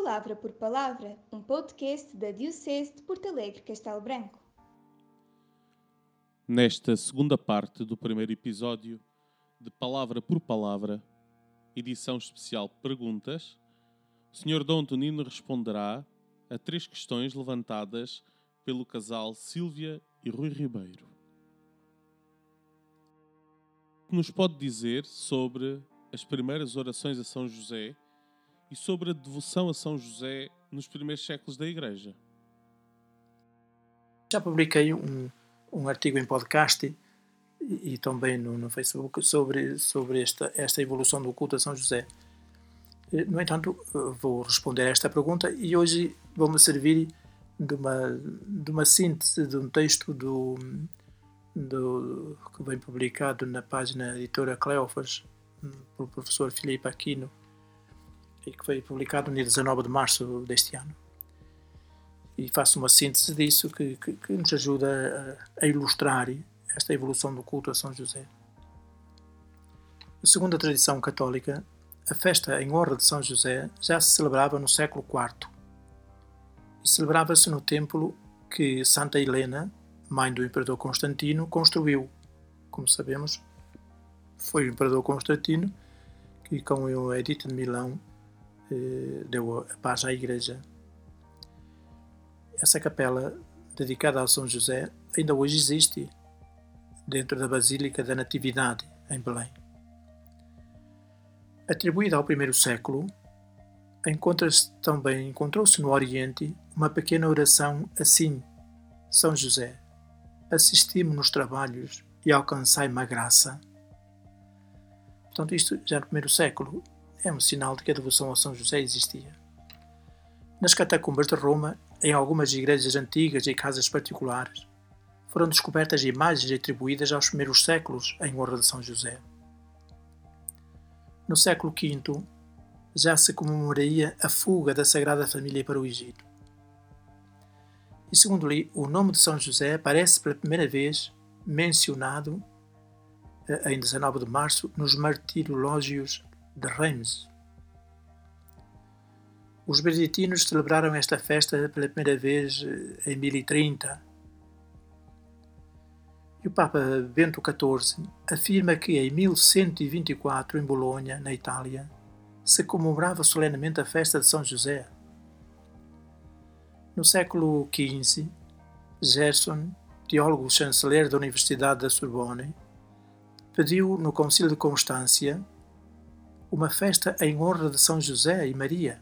Palavra por Palavra, um podcast da Diocese de Porto Alegre Castelo Branco. Nesta segunda parte do primeiro episódio de Palavra por Palavra, edição especial Perguntas, o Sr. Dom Tonino responderá a três questões levantadas pelo casal Sílvia e Rui Ribeiro. O que nos pode dizer sobre as primeiras orações a São José e sobre a devoção a São José nos primeiros séculos da Igreja. Já publiquei um, um artigo em podcast e, e também no, no, Facebook sobre, sobre esta, esta evolução do culto a São José. No entanto, vou responder a esta pergunta e hoje vou-me servir de uma, de uma síntese de um texto do, do, que vem publicado na página editora Cleófas, pelo professor Filipe Aquino, e que foi publicado no dia 19 de março deste ano. E faço uma síntese disso que, que, que nos ajuda a, a, ilustrar esta evolução do culto a São José. Segundo a tradição católica, a festa em honra de São José já se celebrava no século IV e celebrava-se no templo que Santa Helena, mãe do imperador Constantino, construiu. Como sabemos, foi o imperador Constantino que, com o Edito de Milão, deu a paz à igreja. Essa capela, dedicada a São José, ainda hoje existe dentro da Basílica da Natividade, em Belém. Atribuída ao primeiro século, encontra-se também encontrou-se no Oriente uma pequena oração assim: São José, assisti-me nos trabalhos e alcançai-me a graça. Portanto, isto já no primeiro século é um sinal de que a devoção a São José existia. Nas catacumbas de Roma, em algumas igrejas antigas e casas particulares, foram descobertas imagens atribuídas aos primeiros séculos em honra de São José. No século V, já se comemoraria a fuga da Sagrada Família para o Egito. E segundo li, o nome de São José aparece pela primeira vez mencionado eh, em 19 de março nos martirológios de Reims. Os beneditinos celebraram esta festa pela primeira vez eh, em 1030. E o Papa Bento XIV afirma que em 1124, em Bolonha, na Itália, se comemorava solenemente a festa de São José. No século XV, Gerson, teólogo chanceler da Universidade da Sorbonne, pediu no Concílio de Constância uma festa em honra de São José e Maria.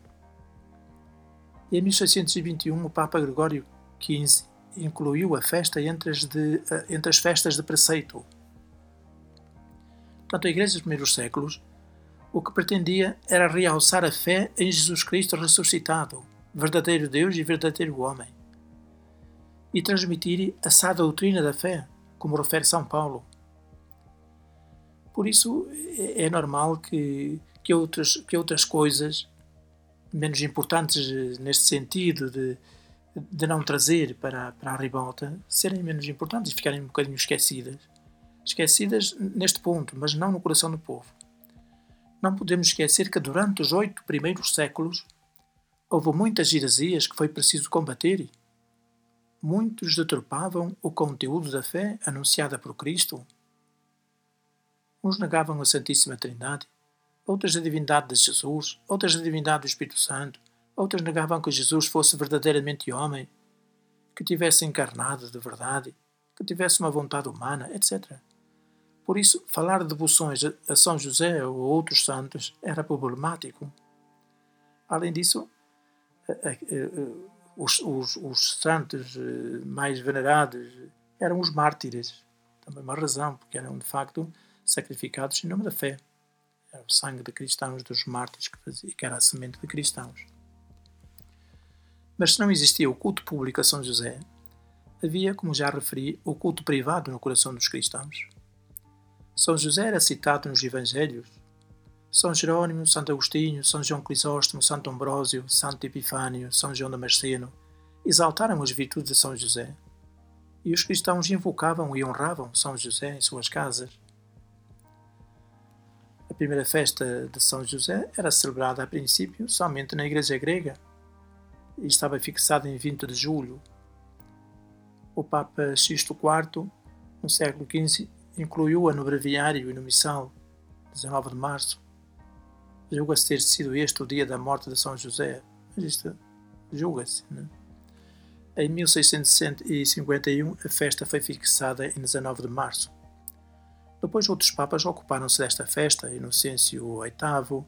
Em 1621 o Papa Gregório XV incluiu a festa entre as, de, eh, entre as festas de preceito. Portanto, a Igreja dos primeiros séculos o que pretendia era realçar a fé em Jesus Cristo ressuscitado, verdadeiro Deus e verdadeiro homem, e transmitir a sã doutrina da fé, como refere São Paulo. Por isso é, é normal que, que, outras, que outras coisas, menos importantes eh, neste sentido de, de não trazer para, para a ribalta, serem menos importantes e ficarem um bocadinho esquecidas. Esquecidas neste ponto, mas não no coração do povo. Não podemos esquecer que durante os oito primeiros séculos houve muitas heresias que foi preciso combater. Muitos deturpavam o conteúdo da fé anunciada por Cristo Uns negavam a Santíssima Trindade, outras a divindade de Jesus, outras a divindade do Espírito Santo, outras negavam que Jesus fosse verdadeiramente homem, que tivesse encarnado de verdade, que tivesse uma vontade humana, etc. Por isso, falar de devoções a São José ou a outros santos era problemático. Além disso, os, os, os santos eh, mais venerados eram os mártires. Também uma razão, porque eram de facto sacrificados em nome da fé. Era o sangue de cristãos dos mártires que, fazia, que era a semente de cristãos. Mas se não existia o culto público a São José, havia, como já referi, o culto privado no coração dos cristãos. São José era citado nos Evangelhos. São Jerônimo, Santo Agostinho, São João Crisóstomo, Santo Ambrósio, Santo Epifânio, São João Damasceno exaltaram as virtudes de São José. E os cristãos invocavam e honravam São José em suas casas primeira festa de São José era celebrada a princípio somente na Igreja Grega e estava fixada em 20 de julho. O Papa Sisto IV, no século XV, incluiu-a no breviário e no missal, 19 de março. Julga-se ter sido este o dia da morte de São José, mas isto julga-se. Né? Em 1651, a festa foi fixada em 19 de março. Depois outros papas ocuparam-se desta festa, Inocêncio VIII,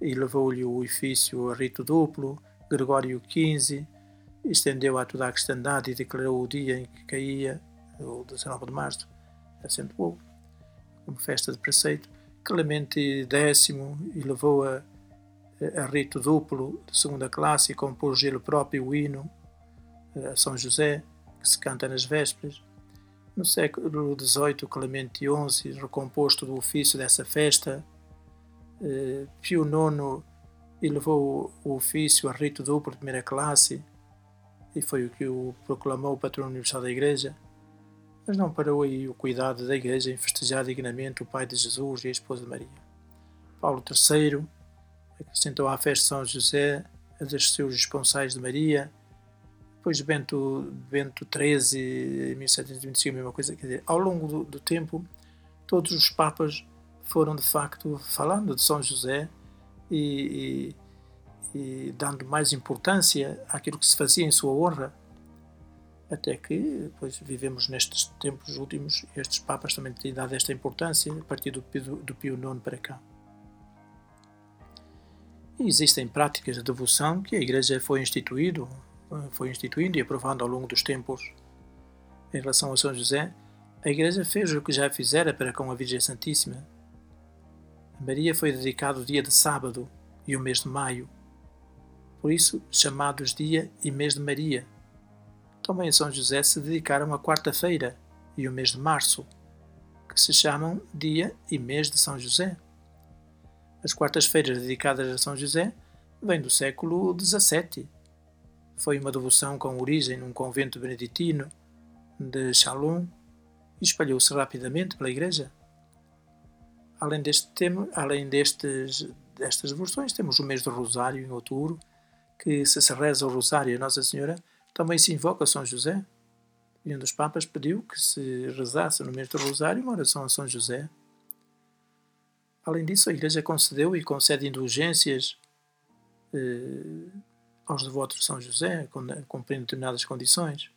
e levou-lhe o ofício a rito duplo, Gregório XV, estendeu a toda a cristandade e declarou o dia em que caía, o 19 de março, acentuou, como festa de preceito, Clemente X elevou a, a rito duplo de segunda classe e compôs ele próprio o hino a São José, que se canta nas vésperas. No século XVIII, Clemente XI, recomposto do ofício dessa festa, eh, Pio IX elevou o ofício a rito duplo de primeira classe e foi o que o proclamou patrono universal da Igreja. Mas não parou aí o cuidado da Igreja em festejar dignamente o Pai de Jesus e a esposa de Maria. Paulo III acrescentou à festa de São José a dos seus responsais de Maria, depois Bento, Bento XIII, em 1725, a mesma coisa. Quer dizer, ao longo do, do tempo, todos os papas foram de facto falando de São José e, e, e, dando mais importância àquilo que se fazia em sua honra, até que depois vivemos nestes tempos últimos, estes papas também têm dado esta importância a partir do, do, do Pio IX para cá. E existem práticas de devoção que a Igreja foi instituído foi instituindo e aprovando ao longo dos tempos. Em relação a São José, a Igreja fez o que já fizera para com a Virgem Santíssima. A Maria foi dedicado o dia de sábado e o mês de maio, por isso chamados dia e mês de Maria. Também a São José se dedicaram a quarta-feira e o mês de março, que se chamam dia e mês de São José. As quartas-feiras dedicadas a São José vêm do século XVII foi uma devoção com origem num convento beneditino de Chalon e espalhou-se rapidamente pela Igreja. Além, deste tema, além destes, destas devoções, temos o mês do Rosário, em outubro, que se se reza o Rosário a Nossa Senhora, também se invoca São José. E um dos Papas pediu que se rezasse no mês do Rosário uma oração a São José. Além disso, a Igreja concedeu e concede indulgências eh, aos devotos de São José, cumprindo determinadas condições.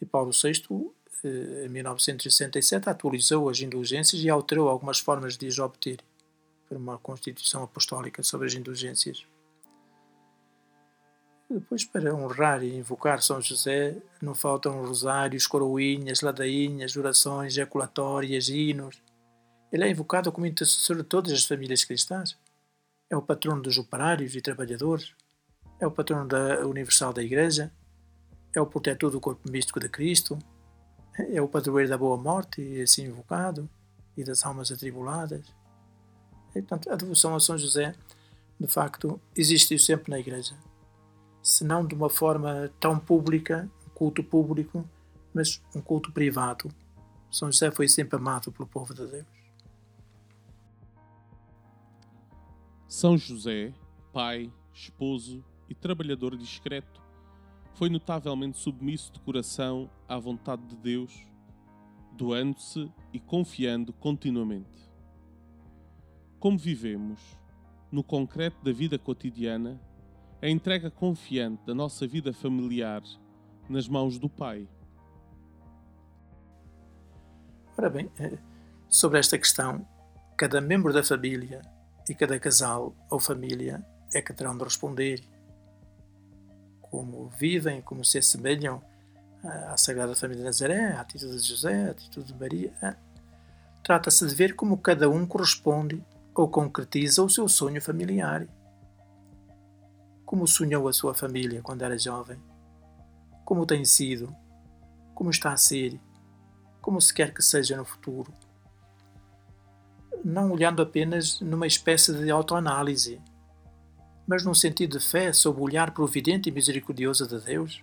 E Paulo VI, eh, em 1967, atualizou as indulgências e alterou algumas formas de as obter, por uma Constituição Apostólica sobre as indulgências. Depois, para honrar e invocar São José, não faltam rosários, coroinhas, ladainhas, orações ejaculatórias, hinos. Ele é invocado como intercessor de todas as famílias cristãs. É o patrono dos operários e trabalhadores é o patrono da Universal da Igreja, é o protetor do corpo místico de Cristo, é o padroeiro da boa morte, e assim invocado, e das almas atribuladas. E, portanto, a devoção a São José, de facto, existiu sempre na Igreja. Se não de uma forma tão pública, um culto público, mas um culto privado. São José foi sempre amado pelo povo de Deus. São José, pai, esposo e trabalhador discreto, foi notavelmente submisso de coração à vontade de Deus, doando-se e confiando continuamente. Como vivemos, no concreto da vida cotidiana, a entrega confiante da nossa vida familiar nas mãos do Pai. Ora bem, eh, sobre esta questão, cada membro da família e cada casal ou família é que terão de responder como vivem, como se assemelham à Sagrada Família de Nazaré, à atitude de José, à atitude de Maria. Né? Trata-se de ver como cada um corresponde ou concretiza o seu sonho familiar. Como sonhou a sua família quando era jovem? Como tem sido? Como está a ser? Como se quer que seja no futuro? Não olhando apenas numa espécie de autoanálise, mas num sentido de fé sob o olhar providente e misericordioso de Deus,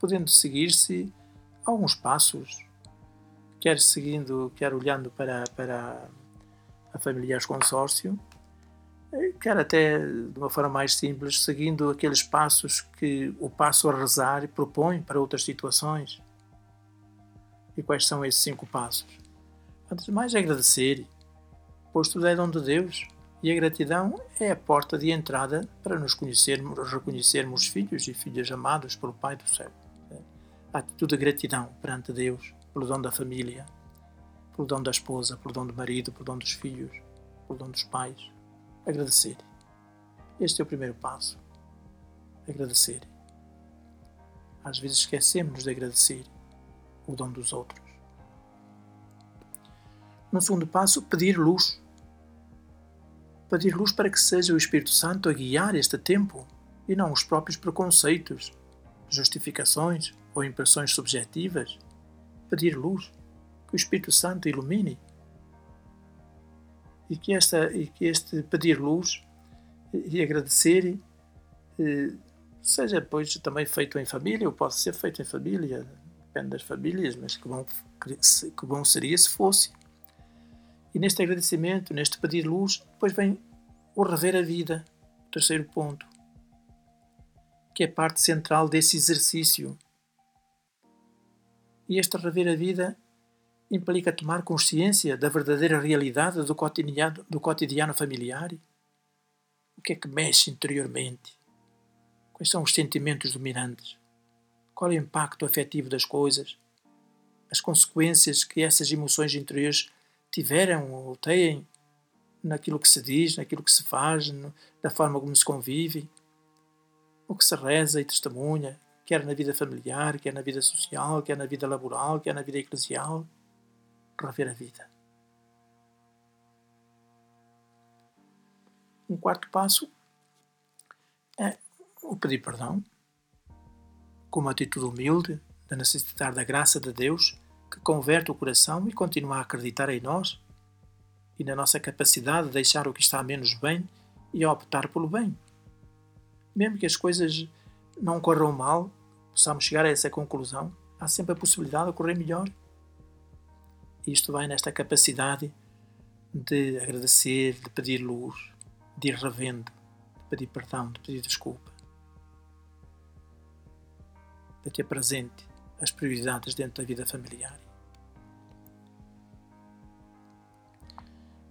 podendo seguir-se alguns passos, quer seguindo, quer olhando para, para a familiares consórcio, quer até de uma forma mais simples, seguindo aqueles passos que o passo a rezar propõe para outras situações. E quais são esses cinco passos? Antes de mais, agradecer, pois tudo é dom de Deus e a gratidão é a porta de entrada para nos conhecermos, reconhecermos filhos e filhas amados pelo Pai do céu. A atitude de gratidão perante Deus, pelo dom da família, pelo dom da esposa, pelo dom do marido, pelo dom dos filhos, pelo dom dos pais agradecer. Este é o primeiro passo. Agradecer. Às vezes esquecemos de agradecer o dom dos outros. No segundo passo, pedir luz. Pedir luz para que seja o Espírito Santo a guiar este tempo e não os próprios preconceitos, justificações ou impressões subjetivas. Pedir luz, que o Espírito Santo ilumine e que, esta, e que este pedir luz e agradecer eh, seja depois também feito em família, ou pode ser feito em família, depende das famílias, mas que bom, que bom seria se fosse. E neste agradecimento, neste pedir luz, depois vem o rever a vida, o terceiro ponto, que é parte central desse exercício. E este rever a vida implica tomar consciência da verdadeira realidade do cotidiano, do cotidiano familiar? O que é que mexe interiormente? Quais são os sentimentos dominantes? Qual é o impacto afetivo das coisas? As consequências que essas emoções interiores tiveram ou têm naquilo que se diz, naquilo que se faz, na forma como se convive, o que se reza e testemunha, quer na vida familiar, quer na vida social, quer na vida laboral, quer na vida eclesial rever a vida. Um quarto passo é o pedir perdão, com uma atitude humilde de necessitar da graça de Deus que converte o coração e continua a acreditar em nós e na nossa capacidade de deixar o que está menos bem e optar pelo bem. Mesmo que as coisas não corram mal, possamos chegar a essa conclusão, há sempre a possibilidade de correr melhor. Isto vai nesta capacidade de agradecer, de pedir luz, de ir revendo, de pedir perdão, de pedir desculpa, de ter presente as prioridades dentro da vida familiar.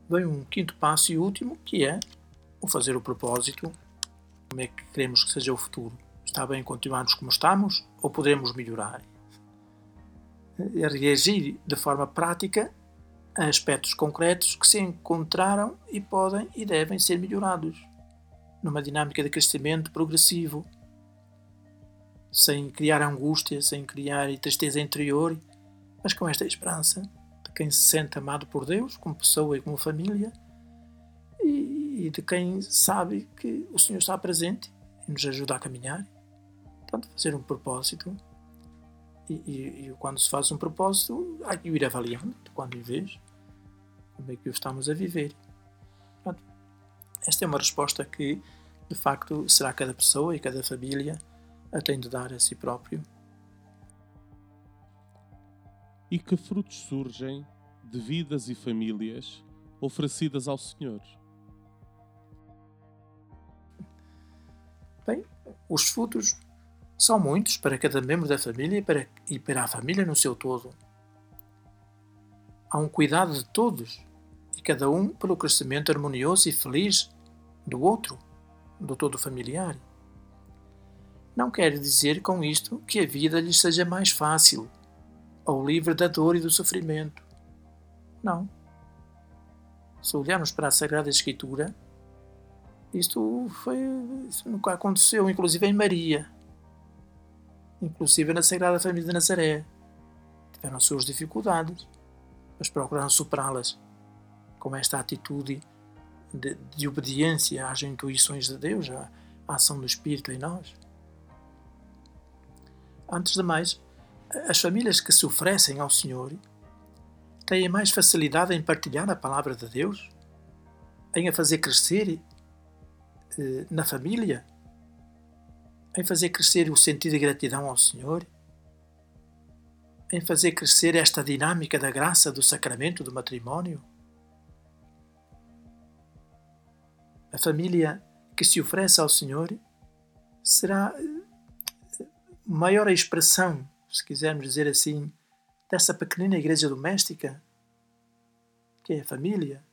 Vem um quinto passo e último, que é o fazer o propósito. Como é que queremos que seja o futuro? Está bem continuarmos como estamos ou podemos melhorar? a reagir de forma prática a aspectos concretos que se encontraram e podem e devem ser melhorados, numa dinâmica de crescimento progressivo, sem criar angústia, sem criar tristeza interior, mas com esta esperança de quem se sente amado por Deus, como pessoa e como família, e, de quem sabe que o Senhor está presente e nos ajuda a caminhar. Portanto, fazer um propósito e, e, e, quando se faz um propósito, há que ir avaliando quando vez como é que o estamos a viver. Pronto. Esta é uma resposta que, de facto, será cada pessoa e cada família a tem de dar a si próprio. E que frutos surgem de vidas e famílias oferecidas ao Senhor? Bem, os frutos são muitos para cada membro da família e para, e para a família no seu todo. Há um cuidado de todos e cada um pelo crescimento harmonioso e feliz do outro, do todo familiar. Não quer dizer com isto que a vida lhes seja mais fácil ou livre da dor e do sofrimento. Não. Se olharmos para a Sagrada Escritura, isto foi isto nunca aconteceu, inclusive em Maria inclusive na Sagrada Família de Nazaré. Tiveram suas dificuldades, mas procuraram superá-las com esta atitude de, de, obediência às intuições de Deus, à, à ação do Espírito em nós. Antes de mais, as famílias que se oferecem ao Senhor têm mais facilidade em partilhar a palavra de Deus, em a fazer crescer eh, na família? Em fazer crescer o sentido de gratidão ao Senhor, em fazer crescer esta dinâmica da graça do sacramento do matrimónio. A família que se oferece ao Senhor será eh, maior expressão, se quisermos dizer assim, dessa pequenina igreja doméstica, que é a família,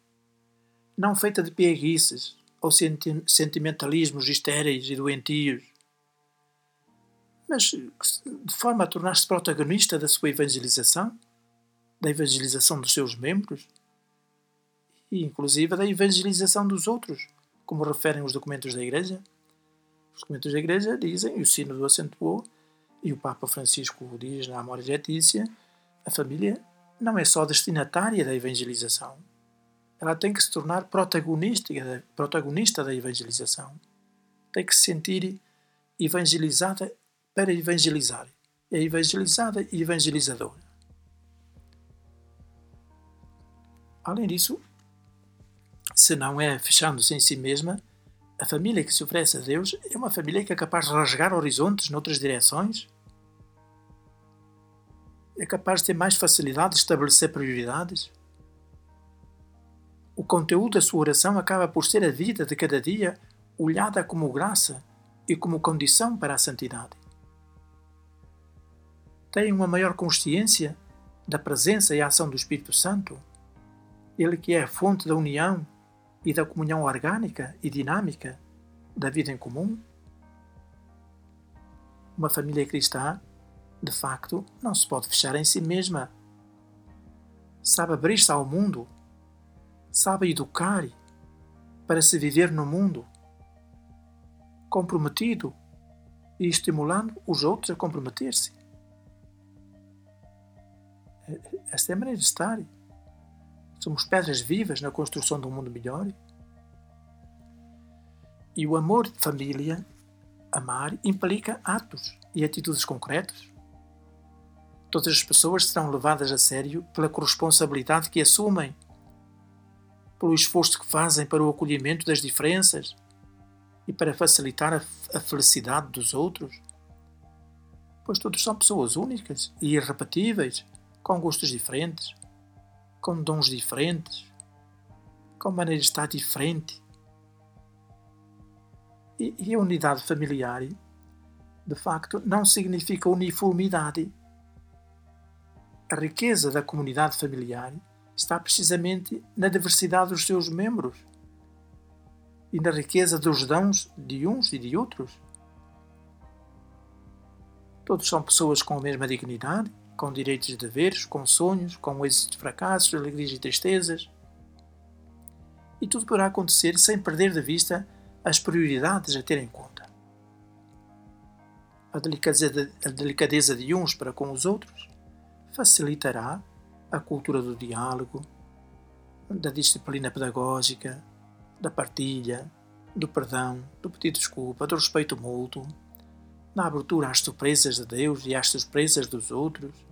não feita de pieguices ou sentimentalismos estéreis e doentios, mas de forma a tornar-se protagonista da sua evangelização, da evangelização dos seus membros e, inclusive, da evangelização dos outros, como referem os documentos da Igreja. Os documentos da Igreja dizem, e o Sínodo acentuou, e o Papa Francisco diz na Amor Letícia, a família não é só destinatária da evangelização. Ela tem que se tornar protagonista, protagonista da evangelização. Tem que se sentir evangelizada para evangelizar. É evangelizada e evangelizadora. Além disso, se não é fechando-se em si mesma, a família que se oferece a Deus é uma família que é capaz de rasgar horizontes noutras direções, é capaz de ter mais facilidade de estabelecer prioridades. O conteúdo da sua oração acaba por ser a vida de cada dia olhada como graça e como condição para a santidade. Tem uma maior consciência da presença e ação do Espírito Santo, ele que é a fonte da união e da comunhão orgânica e dinâmica da vida em comum? Uma família cristã, de facto, não se pode fechar em si mesma. Sabe abrir-se ao mundo, sabe educar para se viver no mundo, comprometido e estimulando os outros a comprometer-se. Esta é a maneira de estar. Somos pedras vivas na construção de um mundo melhor. E o amor de família, amar, implica atos e atitudes concretas. Todas as pessoas serão levadas a sério pela corresponsabilidade que assumem, pelo esforço que fazem para o acolhimento das diferenças e para facilitar a, felicidade dos outros. Pois todos são pessoas únicas e irrepetíveis, com gostos diferentes com dons diferentes, com maneira de estar diferente. E, e a unidade familiar, de facto, não significa uniformidade. A riqueza da comunidade familiar está precisamente na diversidade dos seus membros e na riqueza dos dons de uns e de outros. Todos são pessoas com a mesma dignidade, com direitos e deveres, com sonhos, com êxitos e fracassos, alegrias e tristezas. E tudo poderá acontecer sem perder de vista as prioridades a ter em conta. A delicadeza, de, uns para com os outros facilitará a cultura do diálogo, da disciplina pedagógica, da partilha, do perdão, do pedido de desculpa, do respeito mútuo, na abertura às surpresas de Deus e às surpresas dos outros,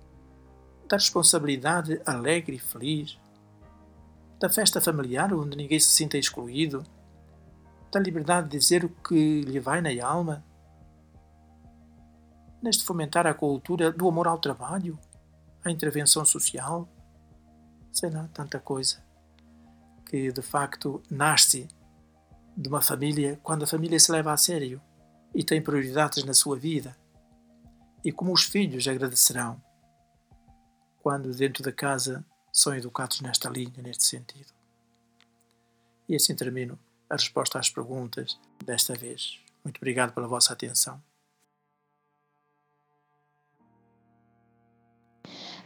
da responsabilidade alegre e feliz, da festa familiar onde ninguém se sinta excluído, da liberdade de dizer o que lhe vai na alma, neste fomentar a cultura do amor ao trabalho, à intervenção social, sei lá, tanta coisa que de facto nasce de uma família quando a família se leva a sério e tem prioridades na sua vida. E como os filhos agradecerão quando dentro da casa são educados nesta linha, neste sentido. E assim termino a resposta às perguntas desta vez. Muito obrigado pela vossa atenção.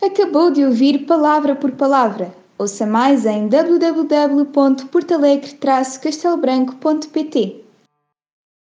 Acabou de ouvir Palavra por Palavra. Ouça mais em www.portalegre-castelobranco.pt